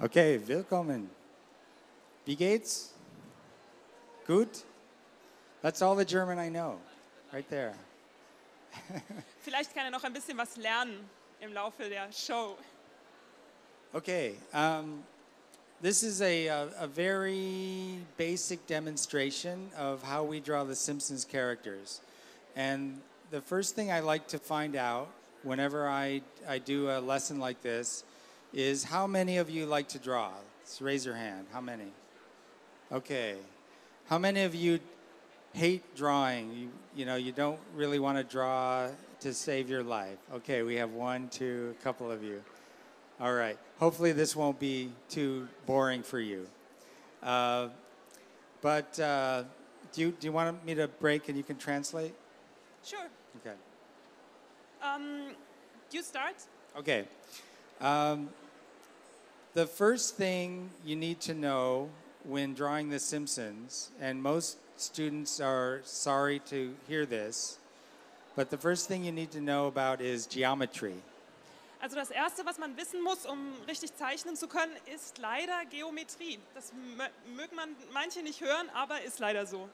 Okay, willkommen. Wie geht's? Gut? That's all the German I know, right there. Vielleicht kann er noch ein bisschen was lernen im Laufe der Show. Okay, um, this is a, a, a very basic demonstration of how we draw the Simpsons characters. And the first thing I like to find out whenever I, I do a lesson like this is how many of you like to draw? Let's raise your hand. How many? Okay. How many of you hate drawing? You, you know, you don't really want to draw to save your life. Okay, we have one, two, a couple of you. All right. Hopefully, this won't be too boring for you. Uh, but uh, do, you, do you want me to break and you can translate? Sure. Okay. Um, you start. Okay. Um, the first thing you need to know when drawing The Simpsons, and most students are sorry to hear this, but the first thing you need to know about is geometry. Also das Erste, was man wissen muss, um richtig zeichnen zu können, ist leider Geometrie. Das mögen man manche nicht hören, aber ist leider so.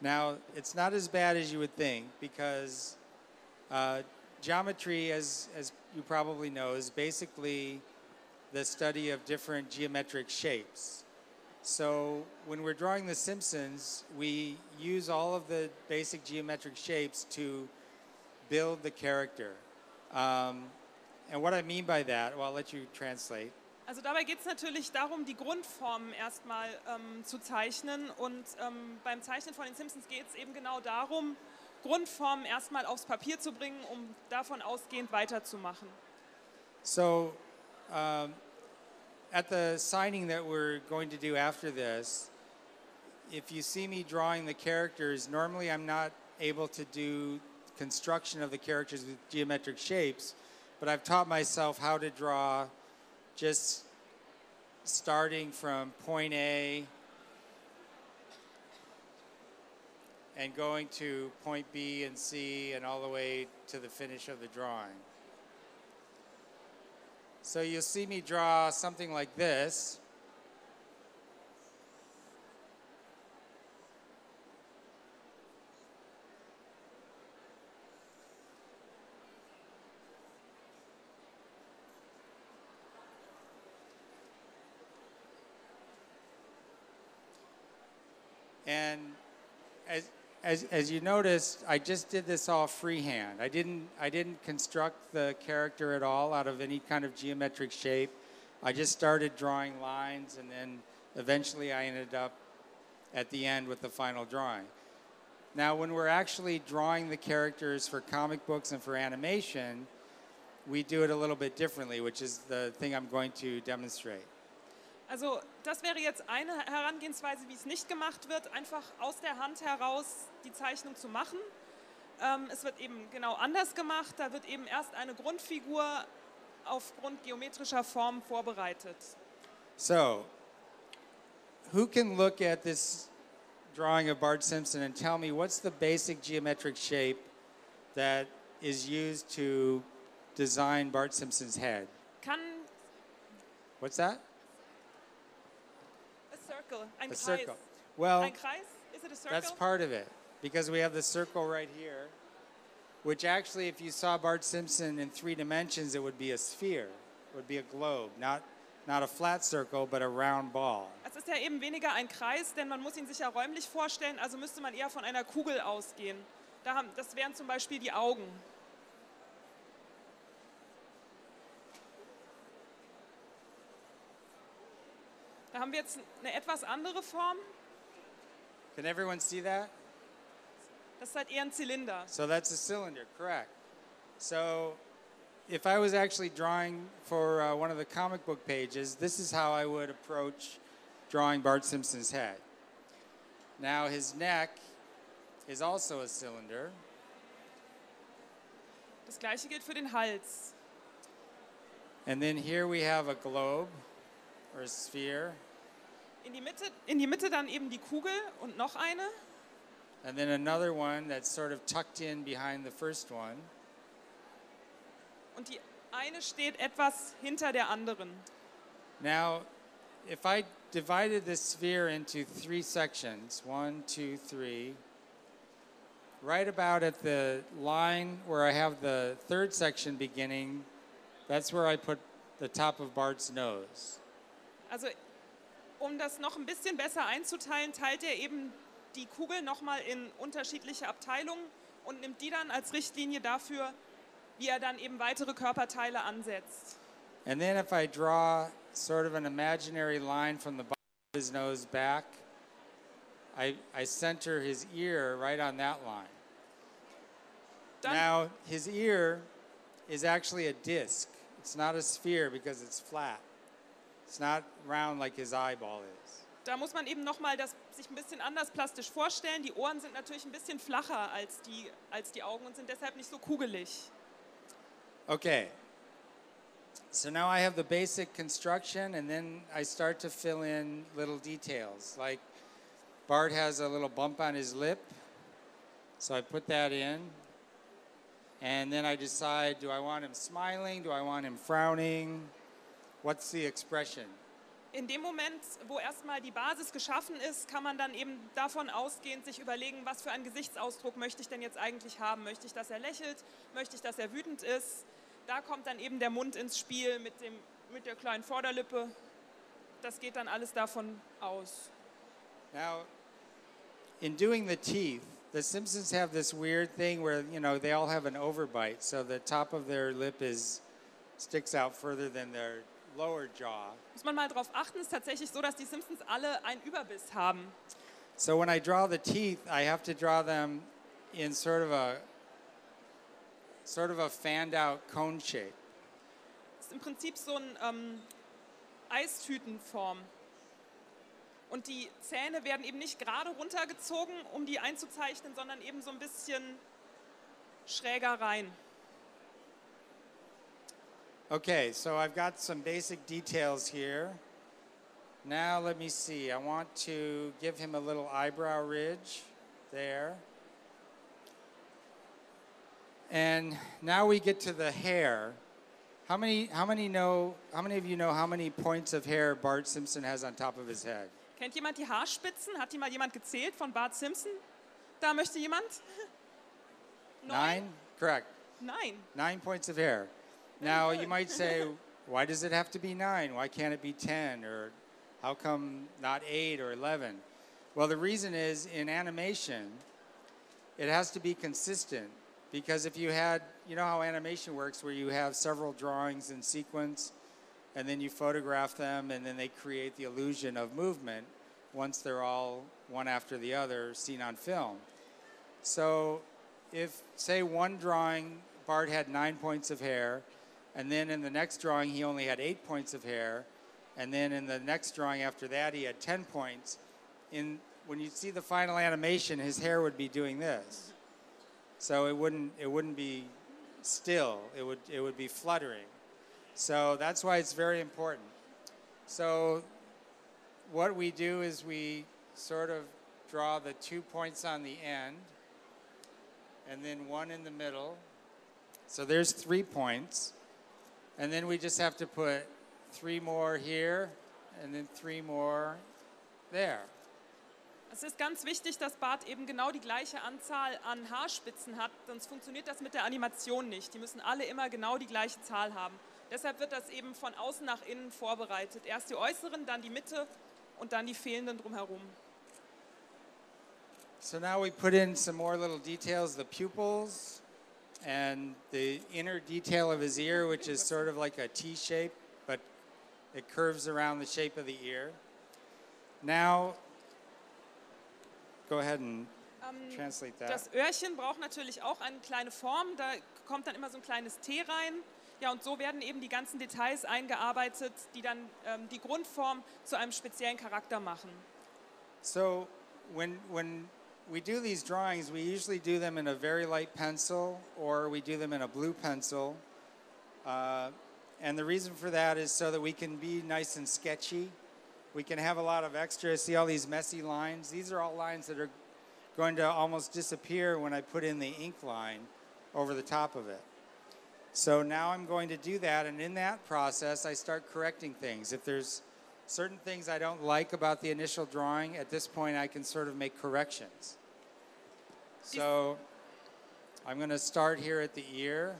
Now, it's not as bad as you would think because uh, geometry, as, as you probably know, is basically the study of different geometric shapes. So when we're drawing The Simpsons, we use all of the basic geometric shapes to build the character. Um, and what I mean by that, well, I'll let you translate. Also dabei geht es natürlich darum, die Grundformen erstmal ähm, zu zeichnen. Und ähm, beim Zeichnen von den Simpsons geht es eben genau darum, Grundformen erstmal aufs Papier zu bringen, um davon ausgehend weiterzumachen. So, um, at the signing that we're going to do after this, if you see me drawing the characters, normally I'm not able to do construction of the characters with geometric shapes, but I've taught myself how to draw just starting from point A and going to point B and C and all the way to the finish of the drawing. So you'll see me draw something like this. And as, as, you noticed, I just did this all freehand. I didn't, I didn't construct the character at all out of any kind of geometric shape. I just started drawing lines, and then eventually I ended up at the end with the final drawing. Now, when we're actually drawing the characters for comic books and for animation, we do it a little bit differently, which is the thing I'm going to demonstrate. Also das wäre jetzt eine Herangehensweise, wie es nicht gemacht wird, einfach aus der Hand heraus die Zeichnung zu machen. Ähm, es wird eben genau anders gemacht. Da wird eben erst eine Grundfigur aufgrund geometrischer Formen vorbereitet. So, who can look at this drawing of Bart Simpson and tell me what's the basic geometric shape that is used to design Bart Simpson's head? Kann What's that? Circle, ein A Kreis. circle. Well, Ein Kreis? Is it a circle? that's part of it because we have the circle right here, which actually, if you saw Bart Simpson in three dimensions, it would be a sphere, it would be a globe, not, not a flat circle, but a round ball. Es ist ja eben weniger ein Kreis, denn man muss ihn sich ja räumlich vorstellen, also müsste man eher von einer Kugel ausgehen. Da haben, das wären zum Beispiel die Augen. Da haben wir jetzt eine etwas andere Form. Can everyone see that? Das ist halt eher ein Zylinder. So that's a cylinder, correct. So if I was actually drawing for uh, one of the comic book pages, this is how I would approach drawing Bart Simpson's head. Now his neck is also a cylinder. Das gleiche gilt für den Hals. And then here we have a globe or a sphere. In die, Mitte, in die Mitte dann eben die Kugel und noch eine. And then another one that's sort of tucked in behind the first one. Und die eine steht etwas hinter der anderen. Now, if I divided this sphere into three sections one, two, three right about at the line where I have the third section beginning, that's where I put the top of Bart's nose. Also um das noch ein bisschen besser einzuteilen, teilt er eben die Kugel nochmal in unterschiedliche Abteilungen und nimmt die dann als Richtlinie dafür, wie er dann eben weitere Körperteile ansetzt. And then if I draw sort of an imaginary line from the bottom of his nose back, I, I center his ear right on that line. Dann, Now, his ear is actually a disc. It's not a sphere because it's flat. It's not round like his eyeball is. da muss man eben nochmal das sich ein bisschen anders plastisch vorstellen. Die Ohren sind natürlich ein bisschen flacher als die, als die Augen und sind deshalb nicht so kugelig. Okay. So now I have the basic construction, and then I start to fill in little details. Like Bart has a little bump on his lip, so I put that in. And then I decide do I want him smiling? Do I want him frowning? What's the expression? In dem Moment, wo erstmal die Basis geschaffen ist, kann man dann eben davon ausgehend sich überlegen, was für einen Gesichtsausdruck möchte ich denn jetzt eigentlich haben? Möchte ich, dass er lächelt? Möchte ich, dass er wütend ist? Da kommt dann eben der Mund ins Spiel mit, dem, mit der kleinen Vorderlippe. Das geht dann alles davon aus. Now, in doing the teeth, the Simpsons have this weird thing where, you know, they all have an overbite. So the top of their lip is sticks out further than their. Muss man mal drauf achten, ist tatsächlich so, dass die Simpsons alle einen Überbiss haben. So when I draw the teeth, I have to draw them in sort of a sort of a fanned out cone shape. Das ist im Prinzip so eine ähm, Eistütenform. Und die Zähne werden eben nicht gerade runtergezogen, um die einzuzeichnen, sondern eben so ein bisschen schräger rein. Okay, so I've got some basic details here. Now let me see. I want to give him a little eyebrow ridge there. And now we get to the hair. How many how many know how many of you know how many points of hair Bart Simpson has on top of his head? Kennt jemand die Haarspitzen? Hat die mal jemand gezählt von Bart Simpson? Da möchte jemand? Nine? Correct. Nein. Nine points of hair. Now you might say, why does it have to be nine? Why can't it be ten? Or how come not eight or eleven? Well, the reason is in animation, it has to be consistent. Because if you had, you know how animation works, where you have several drawings in sequence, and then you photograph them, and then they create the illusion of movement once they're all one after the other seen on film. So if, say, one drawing, Bart had nine points of hair, and then in the next drawing, he only had eight points of hair, and then in the next drawing after that, he had 10 points. In, when you see the final animation, his hair would be doing this. So it wouldn't, it wouldn't be still, it would, it would be fluttering. So that's why it's very important. So what we do is we sort of draw the two points on the end and then one in the middle. So there's three points. And then we just have to put three more here and then three more there. Es ist ganz wichtig, dass Bart eben genau die gleiche Anzahl an Haarspitzen hat, sonst funktioniert das mit der Animation nicht. Die müssen alle immer genau die gleiche Zahl haben. Deshalb wird das eben von außen nach innen vorbereitet. Erst die äußeren, dann die Mitte und dann die fehlenden drumherum. So now we put in some more little details, the pupils and the inner detail of his ear, which is sort of like a T shape, but it curves around the shape of the ear. Now, go ahead and Ähm, translate that. Das Öhrchen braucht natürlich auch eine kleine Form. Da kommt dann immer so ein kleines T rein. Ja, und so werden eben die ganzen Details eingearbeitet, die dann ähm, die Grundform zu einem speziellen Charakter machen. So when when we do these drawings, we usually do them in a very light pencil or we do them in a blue pencil. Uh, and the reason for that is so that we can be nice and sketchy. We can have a lot of extra. See all these messy lines? These are all lines that are going to almost disappear when I put in the ink line over the top of it. So now I'm going to do that, and in that process, I start correcting things. If there's certain things I don't like about the initial drawing, at this point I can sort of make corrections. So I'm going to start here at the ear.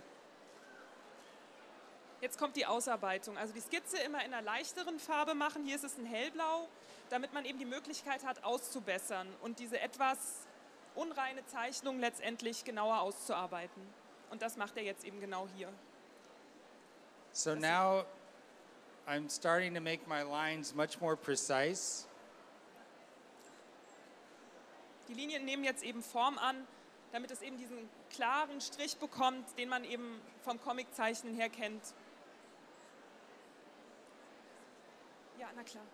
Jetzt kommt die Ausarbeitung. Also die Skizze immer in einer leichteren Farbe machen. Hier ist es ein hellblau, damit man eben die Möglichkeit hat, auszubessern und diese etwas unreine Zeichnung letztendlich genauer auszuarbeiten. Und das macht er jetzt eben genau hier. So now I'm starting to make my lines much more precise. Die Linien nehmen jetzt eben Form an, damit es eben diesen klaren Strich bekommt, den man eben vom Comiczeichnen her kennt. Ja, na klar.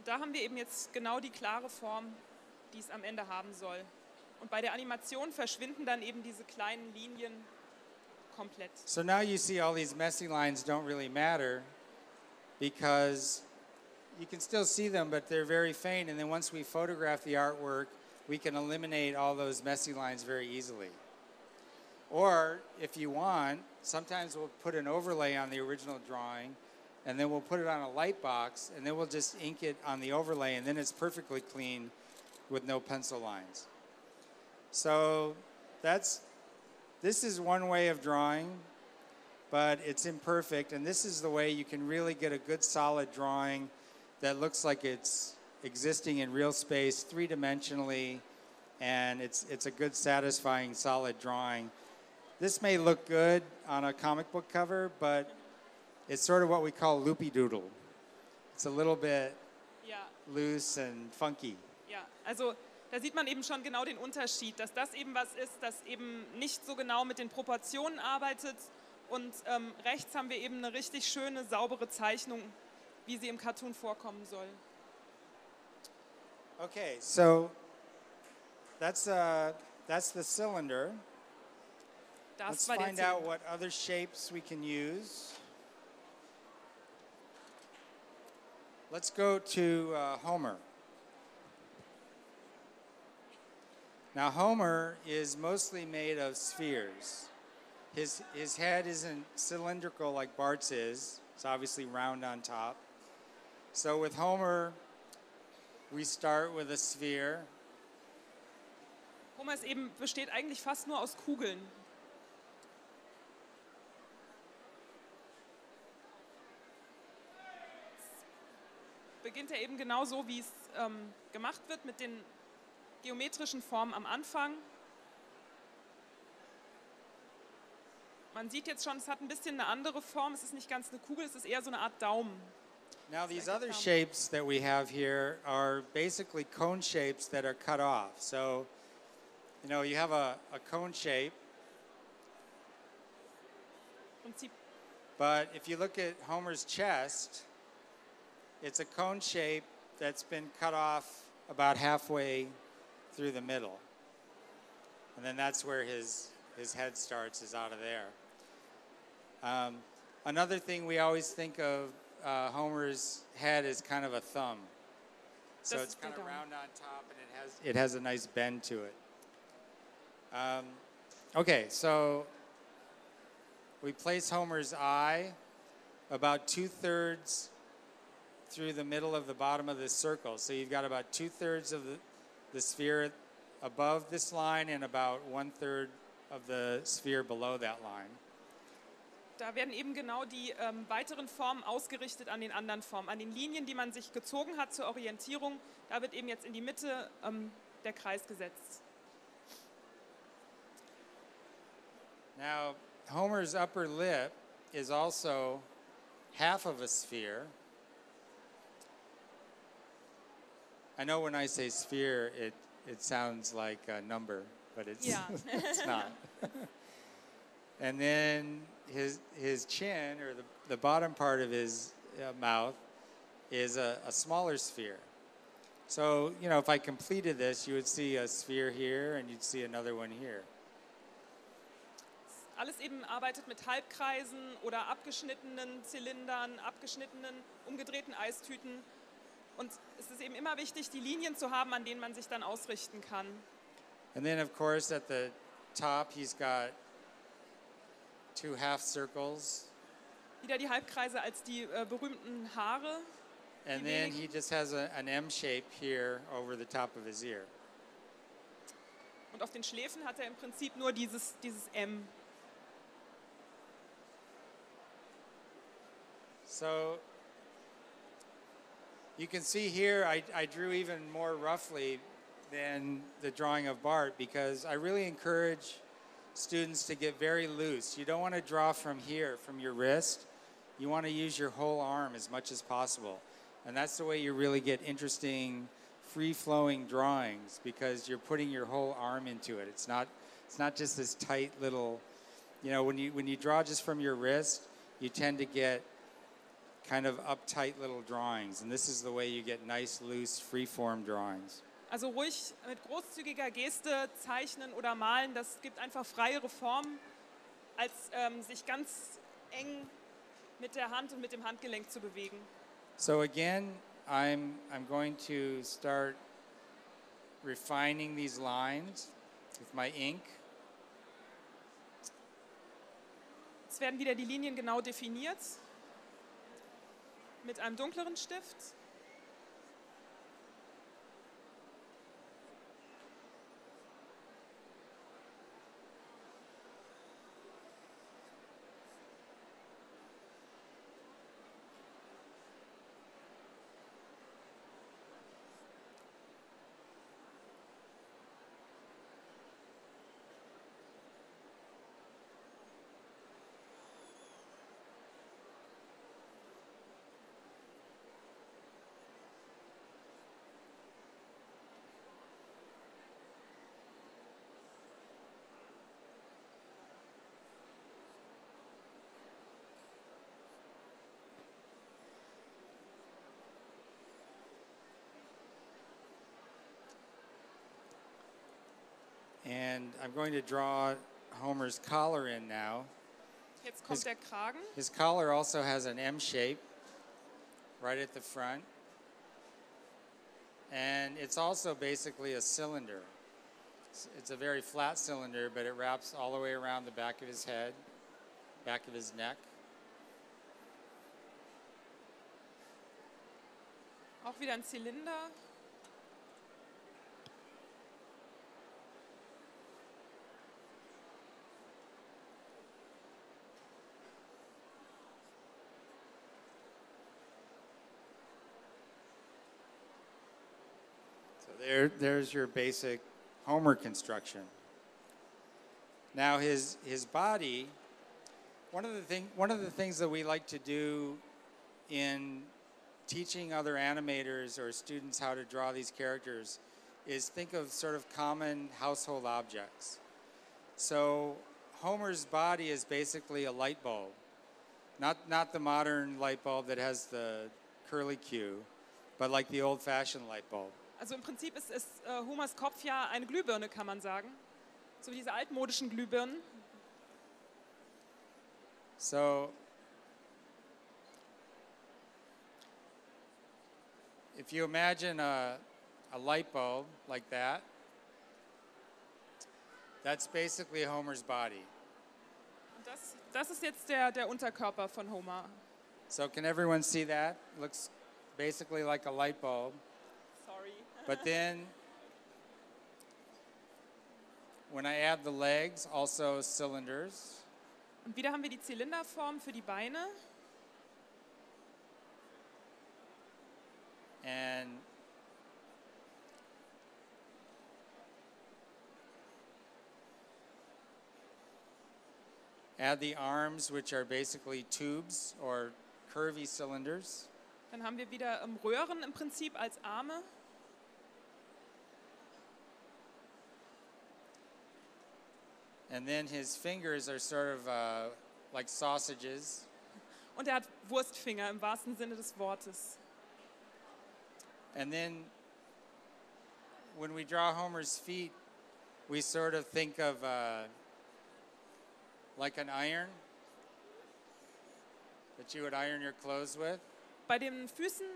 Und da haben wir eben jetzt genau die klare Form, die es am Ende haben soll. Und bei der Animation verschwinden dann eben diese kleinen Linien komplett. So now you see all these messy lines don't really matter because you can still see them, but they're very faint. And then once we photograph the artwork, we can eliminate all those messy lines very easily. Or if you want, sometimes we'll put an overlay on the original drawing and then we'll put it on a light box and then we'll just ink it on the overlay and then it's perfectly clean with no pencil lines. So that's this is one way of drawing, but it's imperfect and this is the way you can really get a good solid drawing that looks like it's existing in real space three-dimensionally and it's it's a good satisfying solid drawing. This may look good on a comic book cover, but it's sort of what we call loopy doodle. It's a little bit Ja, loose and funky. ja. Also da sieht man eben schon genau den Unterschied, dass das eben was ist, das eben nicht so genau mit den Proportionen arbeitet. Und ähm, rechts haben wir eben eine richtig schöne, saubere Zeichnung, wie sie im Cartoon vorkommen soll. Okay, so that's uh, that's the cylinder. Das Let's war der find out Zylinder. what other shapes we can use. Let's go to uh, Homer. Now, Homer is mostly made of spheres. His, his head isn't cylindrical like Bart's is, it's obviously round on top. So, with Homer, we start with a sphere. Homer ist eben, besteht eigentlich fast nur aus Kugeln. Beginnt er eben genau so, wie es ähm, gemacht wird, mit den geometrischen Formen am Anfang. Man sieht jetzt schon, es hat ein bisschen eine andere Form. Es ist nicht ganz eine Kugel, es ist eher so eine Art Daumen. Now, these other shapes that we have here are basically cone shapes that are cut off. So, you know, you have a, a cone shape, but if you look at Homer's chest, it's a cone shape that's been cut off about halfway through the middle. And then that's where his, his head starts, is out of there. Um, another thing we always think of uh, Homer's head is kind of a thumb. So it's kind of round on top and it has, it has a nice bend to it. Um, okay, so we place Homer's eye about two thirds through the middle of the bottom of this circle. So you've got about two thirds of the, the sphere above this line and about one third of the sphere below that line. Da werden eben genau die ähm, weiteren Formen ausgerichtet an den anderen Formen, an den Linien, die man sich gezogen hat zur Orientierung. Da wird eben jetzt in die Mitte ähm, der Kreis gesetzt. Now, Homer's upper lip is also half of a sphere. I know when I say sphere, it, it sounds like a number, but it's, Yeah. it's not. and then his, his chin, or the, the bottom part of his uh, mouth, is a, a smaller sphere. So, you know, if I completed this, you would see a sphere here and you'd see another one here. Alles eben arbeitet mit Halbkreisen oder abgeschnittenen Zylindern, abgeschnittenen, umgedrehten Eistüten. Und es ist eben immer wichtig, die Linien zu haben, an denen man sich dann ausrichten kann. And then, of course, at the top, he's got two half circles. Wieder die Halbkreise als die äh, berühmten Haare. And then he just has a, an M shape here over the top of his ear. Und auf den Schläfen hat er im Prinzip nur dieses, dieses M. So you can see here, I, I drew even more roughly than the drawing of Bart because I really encourage students to get very loose. You don't want to draw from here, from your wrist. You want to use your whole arm as much as possible. And that's the way you really get interesting, free flowing drawings because you're putting your whole arm into it. It's not, it's not just this tight little, you know, when you, when you draw just from your wrist, you tend to get kind of uptight little drawings. And this is the way you get nice, loose, free form drawings. Also ruhig mit großzügiger Geste zeichnen oder malen, das gibt einfach freiere Formen, als ähm, sich ganz eng mit der Hand und mit dem Handgelenk zu bewegen. So again, I'm, I'm going to start refining these lines with my ink. Jetzt werden wieder die Linien genau definiert mit einem dunkleren Stift. And I'm going to draw Homer's collar in now. Jetzt kommt Ist- der Kragen. His collar also has an M shape right at the front. And it's also basically a cylinder. It's, it's a very flat cylinder, but it wraps all the way around the back of his head, back of his neck. Auch wieder ein Zylinder. There, there's your basic Homer construction. Now his his body. One of the thing, one of the things that we like to do in teaching other animators or students how to draw these characters is think of sort of common household objects. So Homer's body is basically a light bulb, not not the modern light bulb that has the curly Q, but like the old-fashioned light bulb. Also im Prinzip ist, ist äh, Homers Kopf ja eine Glühbirne, kann man sagen. So wie diese altmodischen Glühbirnen. So, if you imagine a, a light bulb like that, that's basically Homer's body. Das, das ist jetzt der, der Unterkörper von Homer. So, can everyone see that? Looks basically like a light bulb. But then, when I add the legs, also cylinders. Und wieder haben wir die Zylinderform für die Beine. And add the arms, which are basically tubes or curvy cylinders. Dann haben wir wieder ähm, Röhren im Prinzip als Arme. And then his fingers are sort of uh, like sausages. Und er hat Wurstfinger im wahrsten Sinne des Wortes. And then when we draw Homer's feet, we sort of think of uh, like an iron that you would iron your clothes with. Bei den Füßen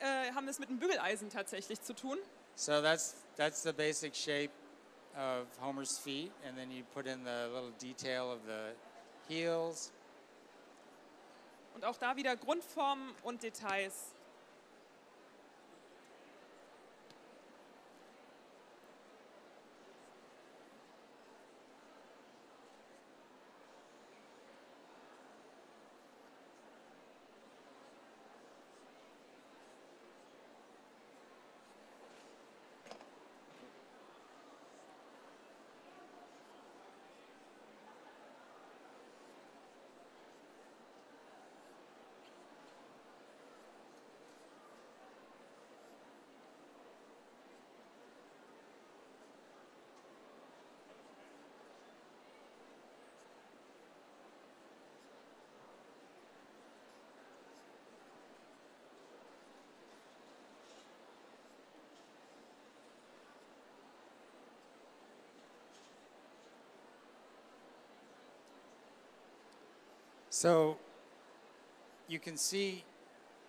äh, haben wir es mit einem Bügeleisen tatsächlich zu tun. So that's that's the basic shape of Homer's feet, and then you put in the little detail of the heels. Und auch da wieder Grundformen und Details. So you can see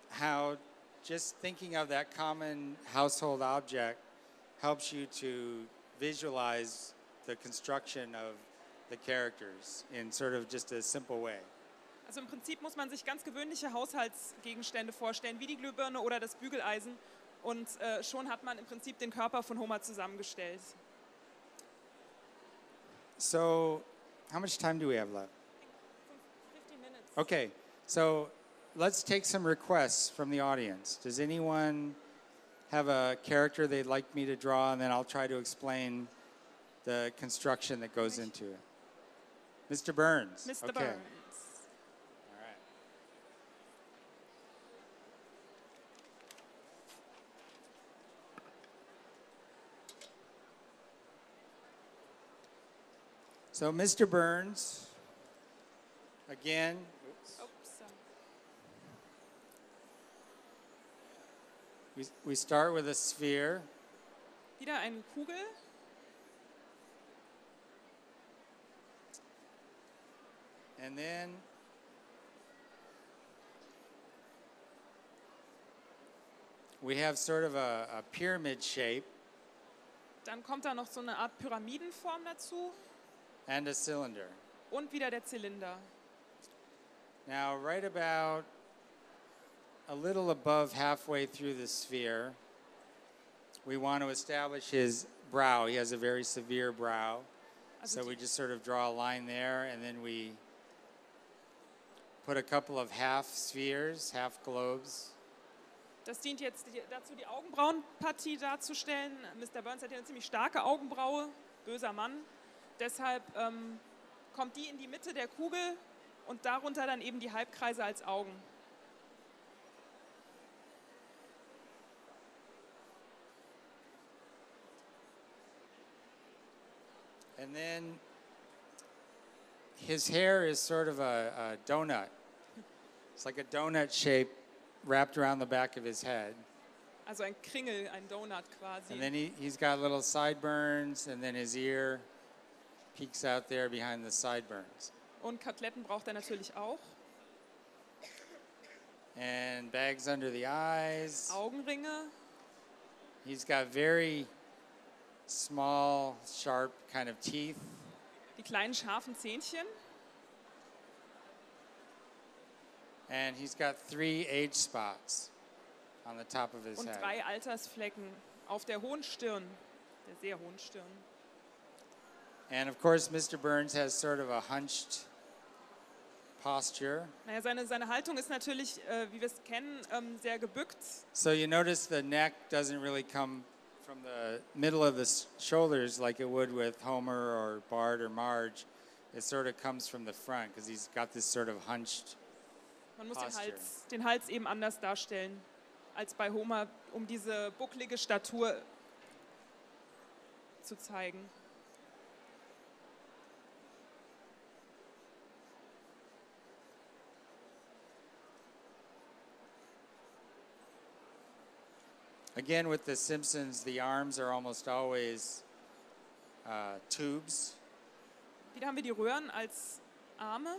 how just thinking of that common household object helps you to visualize the construction of the characters in sort of just a simple way. Also im Prinzip muss man sich ganz gewöhnliche Haushaltsgegenstände vorstellen, wie die Glühbirne oder das Bügeleisen. Und äh, schon hat man im Prinzip den Körper von Homer zusammengestellt. So, how much time do we have left? 15 minutes. Okay, so let's take some requests from the audience. Does anyone have a character they'd like me to draw, and then I'll try to explain the construction that goes into it? Mr. Burns. Mr. Okay. Burns. All right. So, Mr. Burns, again, we, we start with a sphere. Wieder eine Kugel. And then we have sort of a, a pyramid shape Dann kommt da noch so eine Art Pyramidenform dazu and a cylinder. und wieder der Zylinder. Now, right about a little above halfway through the sphere, we want to establish his brow. He has a very severe brow. Also So we just sort of draw a line there, and then we put a couple of half spheres, half globes. das dient jetzt dazu, die Augenbrauenpartie darzustellen. Mr. Burns hat ja eine ziemlich starke Augenbraue, böser Mann. Deshalb ähm, kommt die in die Mitte der Kugel und darunter dann eben die Halbkreise als Augen. And then his hair is sort of a, a donut. It's like a donut shape wrapped around the back of his head. Also ein Kringel, ein Donut quasi. And then he, he's got little sideburns, and then his ear peeks out there behind the sideburns. Und Koteletten braucht er natürlich auch. And bags under the eyes. Augenringe. He's got very small, sharp kind of teeth. Die kleinen scharfen Zähnchen. And he's got three age spots on the top of his und head. drei Altersflecken auf der hohen Stirn, der sehr hohen Stirn. And of course, Mr. Burns has sort of a hunched posture. Naja, seine, seine Haltung ist natürlich, äh, wie wir es kennen, ähm, sehr gebückt. So you notice the neck doesn't really come from the middle of the shoulders like it would with Homer or Bart or Marge. It sort of comes from the front because he's got this sort of hunched. Man muss den Hals, den Hals eben anders darstellen als bei Homer, um diese bucklige Statur zu zeigen. Again, with The Simpsons, the arms are almost always uh, tubes. Wieder haben wir die Röhren als Arme.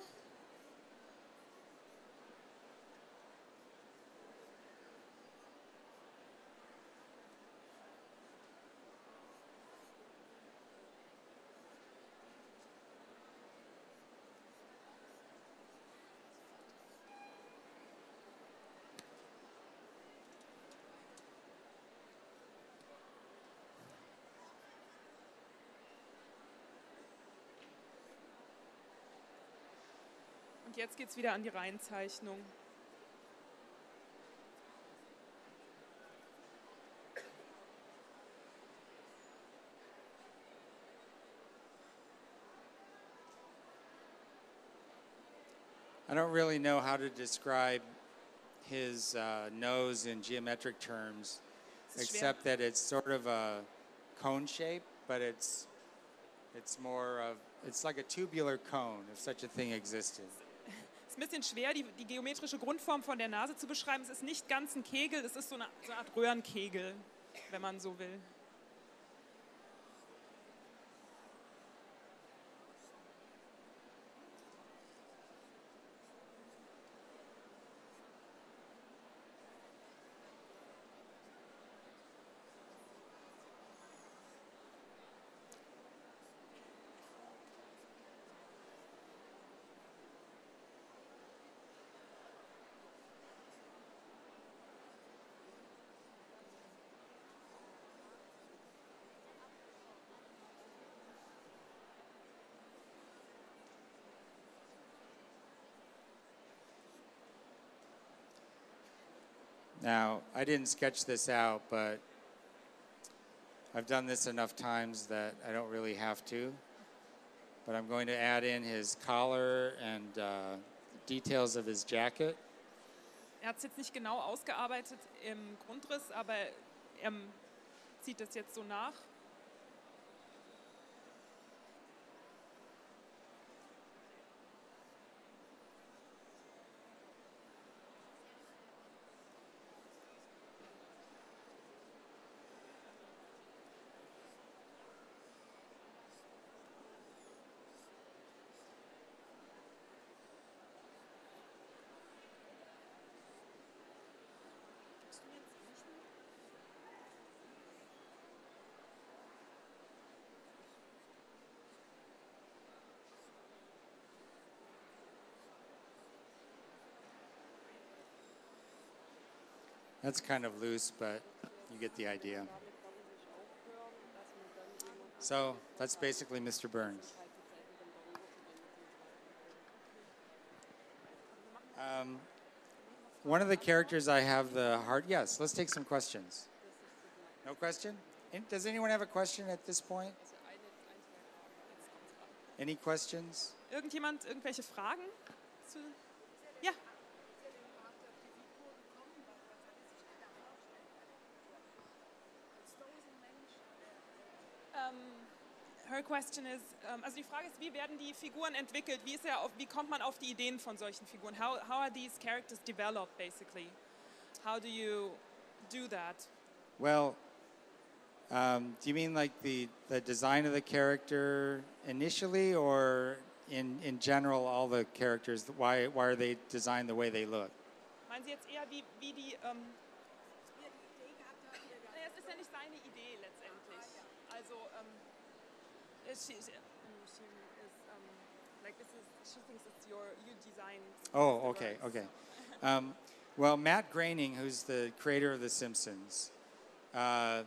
Und jetzt geht es wieder an die Reihenzeichnung. I don't really know how to describe his uh, nose in geometric terms, Es ist schwer, except that it's sort of a cone shape, but it's it's more of it's like a tubular cone, if such a thing existed. Ein bisschen schwer, die, die geometrische Grundform von der Nase zu beschreiben. Es ist nicht ganz ein Kegel, es ist so eine, so eine Art Röhrenkegel, wenn man so will. Now, I didn't sketch this out, but I've done this enough times that I don't really have to. But I'm going to add in his collar and uh, details of his jacket. Er hat es jetzt nicht genau ausgearbeitet im Grundriss, aber er zieht das jetzt so nach. That's kind of loose, but you get the idea. So that's basically Mr. Burns. Um, one of the characters I have the heart. Yes, let's take some questions. No question? Does anyone have a question at this point? Any questions? Irgendjemand irgendwelche Fragen? Zu? Ja. Ähm, her question is, ähm, also die Frage ist, wie werden die Figuren entwickelt? Wie, ist er auf, wie kommt man auf die Ideen von solchen Figuren? How, how are these characters developed, basically? How do you do that? Well, um, do you mean like the, the design of the character initially, or in, in general, all the characters? Why, why are they designed the way they look? Meinen Sie jetzt eher, wie, wie die... Ähm, Naja, es ist ja nicht seine Idee letztendlich. Also, ähm, um, she is, um, like this is, she thinks it's your, you design. Oh, okay, okay. Um, well, Matt Groening, who's the creator of The Simpsons, uh,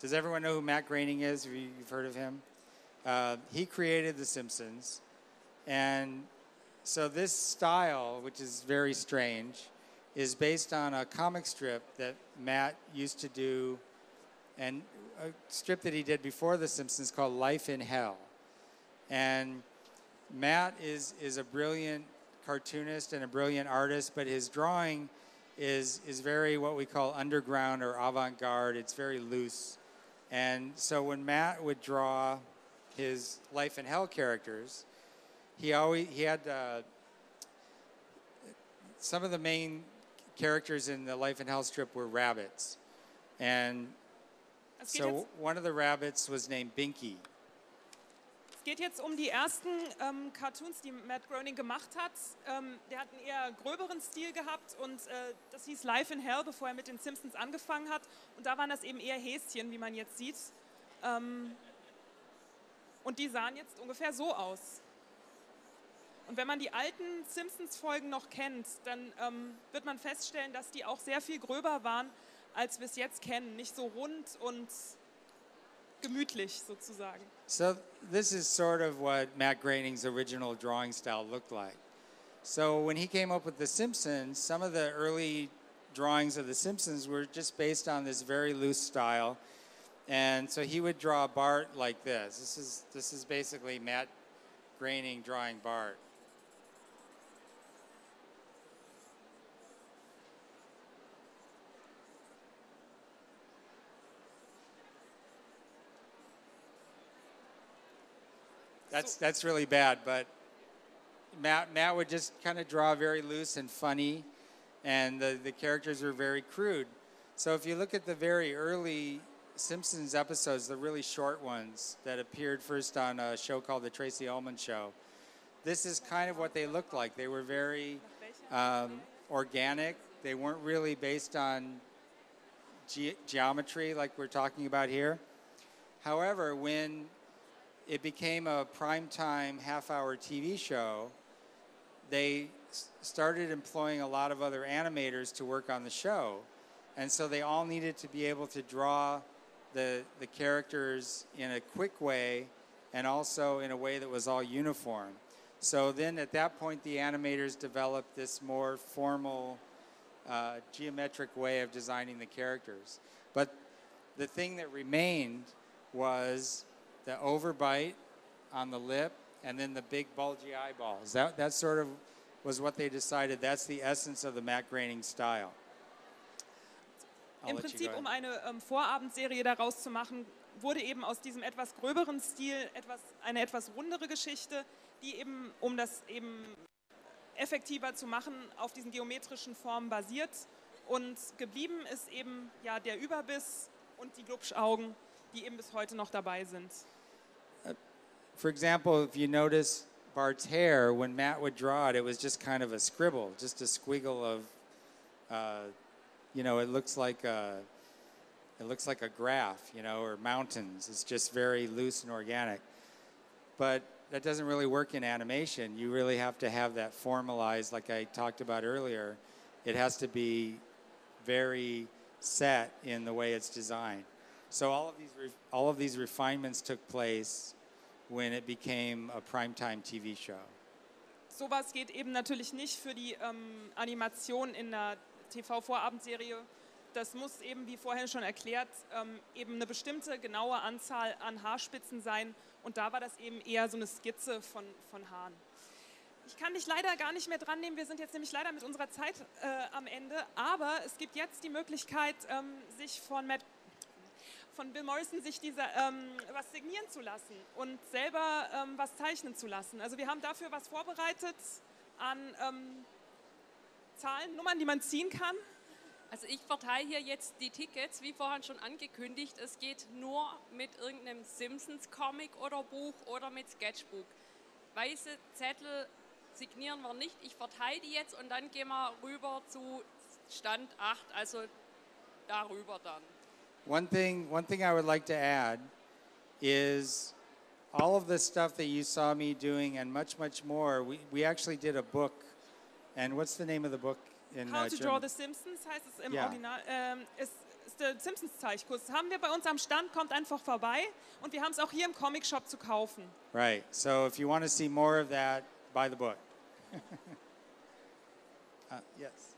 does everyone know who Matt Groening is? Have you, you've heard of him? Uh, he created The Simpsons, and so this style, which is very strange, is based on a comic strip that Matt used to do, and a strip that he did before The Simpsons called Life in Hell. And Matt is, is a brilliant cartoonist and a brilliant artist, but his drawing is, is very what we call underground or avant garde. It's very loose. And so when Matt would draw his Life in Hell characters, he always he had uh, some of the main characters in the Life in Hell strip were rabbits, And Es geht, so jetzt, one of the rabbits was named Binky. es geht jetzt um die ersten ähm, Cartoons, die Matt Groening gemacht hat. Ähm, der hat einen eher gröberen Stil gehabt und äh, das hieß Life in Hell, bevor er mit den Simpsons angefangen hat. Und da waren das eben eher Häschen, wie man jetzt sieht. Ähm, und die sahen jetzt ungefähr so aus. Und wenn man die alten Simpsons-Folgen noch kennt, dann ähm, wird man feststellen, dass die auch sehr viel gröber waren, als wir es jetzt kennen. Nicht so rund und gemütlich sozusagen. So this is sort of what Matt Groening's original drawing style looked like. So when he came up with The Simpsons, some of the early drawings of The Simpsons were just based on this very loose style. And so he would draw Bart like this. This is this is basically Matt Groening drawing Bart. That's that's really bad, but Matt Matt would just kind of draw very loose and funny, and the, the characters were very crude. So if you look at the very early Simpsons episodes, the really short ones that appeared first on a show called The Tracey Ullman Show, this is kind of what they looked like. They were very um, organic. They weren't really based on ge- geometry like we're talking about here. However, when it became a primetime half hour TV show, they started employing a lot of other animators to work on the show. And so they all needed to be able to draw the, the characters in a quick way and also in a way that was all uniform. So then at that point, the animators developed this more formal, uh, geometric way of designing the characters. But the thing that remained was the overbite on the lip and then the big bulgy eyeballs. That, that sort of was what they decided. That's the essence of the Matt Groening style. I'll Im Prinzip, um eine ähm, Vorabendserie daraus zu machen, wurde eben aus diesem etwas gröberen Stil etwas, eine etwas rundere Geschichte, die eben, um das eben effektiver zu machen, auf diesen geometrischen Formen basiert. Und geblieben ist eben ja, der Überbiss und die Glubschaugen, die eben bis heute noch dabei sind. For example, if you notice Bart's hair, when Matt would draw it, it was just kind of a scribble, just a squiggle of, uh, you know, it looks like a, it looks like a graph, you know, or mountains. It's just very loose and organic. But that doesn't really work in animation. You really have to have that formalized, like I talked about earlier. It has to be very set in the way it's designed. So all of these all of these refinements took place when it became a primetime TV show. Sowas geht eben natürlich nicht für die ähm, Animation in einer TV-Vorabendserie. Das muss eben, wie vorhin schon erklärt, ähm, eben eine bestimmte genaue Anzahl an Haarspitzen sein. Und da war das eben eher so eine Skizze von, von Haaren. Ich kann dich leider gar nicht mehr dran nehmen. Wir sind jetzt nämlich leider mit unserer Zeit äh, am Ende. Aber es gibt jetzt die Möglichkeit, ähm, sich von Matt von Bill Morrison sich diese, ähm, was signieren zu lassen und selber ähm, was zeichnen zu lassen. Also wir haben dafür was vorbereitet an ähm, Zahlen, Nummern, die man ziehen kann. Also ich verteile hier jetzt die Tickets, wie vorhin schon angekündigt. Es geht nur mit irgendeinem Simpsons-Comic oder Buch oder mit Sketchbook. Weiße Zettel signieren wir nicht. Ich verteile die jetzt und dann gehen wir rüber zu Stand 8, also darüber dann. One thing, one thing I would like to add is all of the stuff that you saw me doing and much, much more. We, we actually did a book, and what's the name of the book in How uh, to Draw the Simpsons heißt es im Ja. Original. Ähm, ist, ist der Simpsons-Zeichkurs. Das haben wir bei uns am Stand, kommt einfach vorbei. Und wir haben es auch hier im Comic-Shop zu kaufen. Right. So if you want to see more of that, buy the book. uh, yes.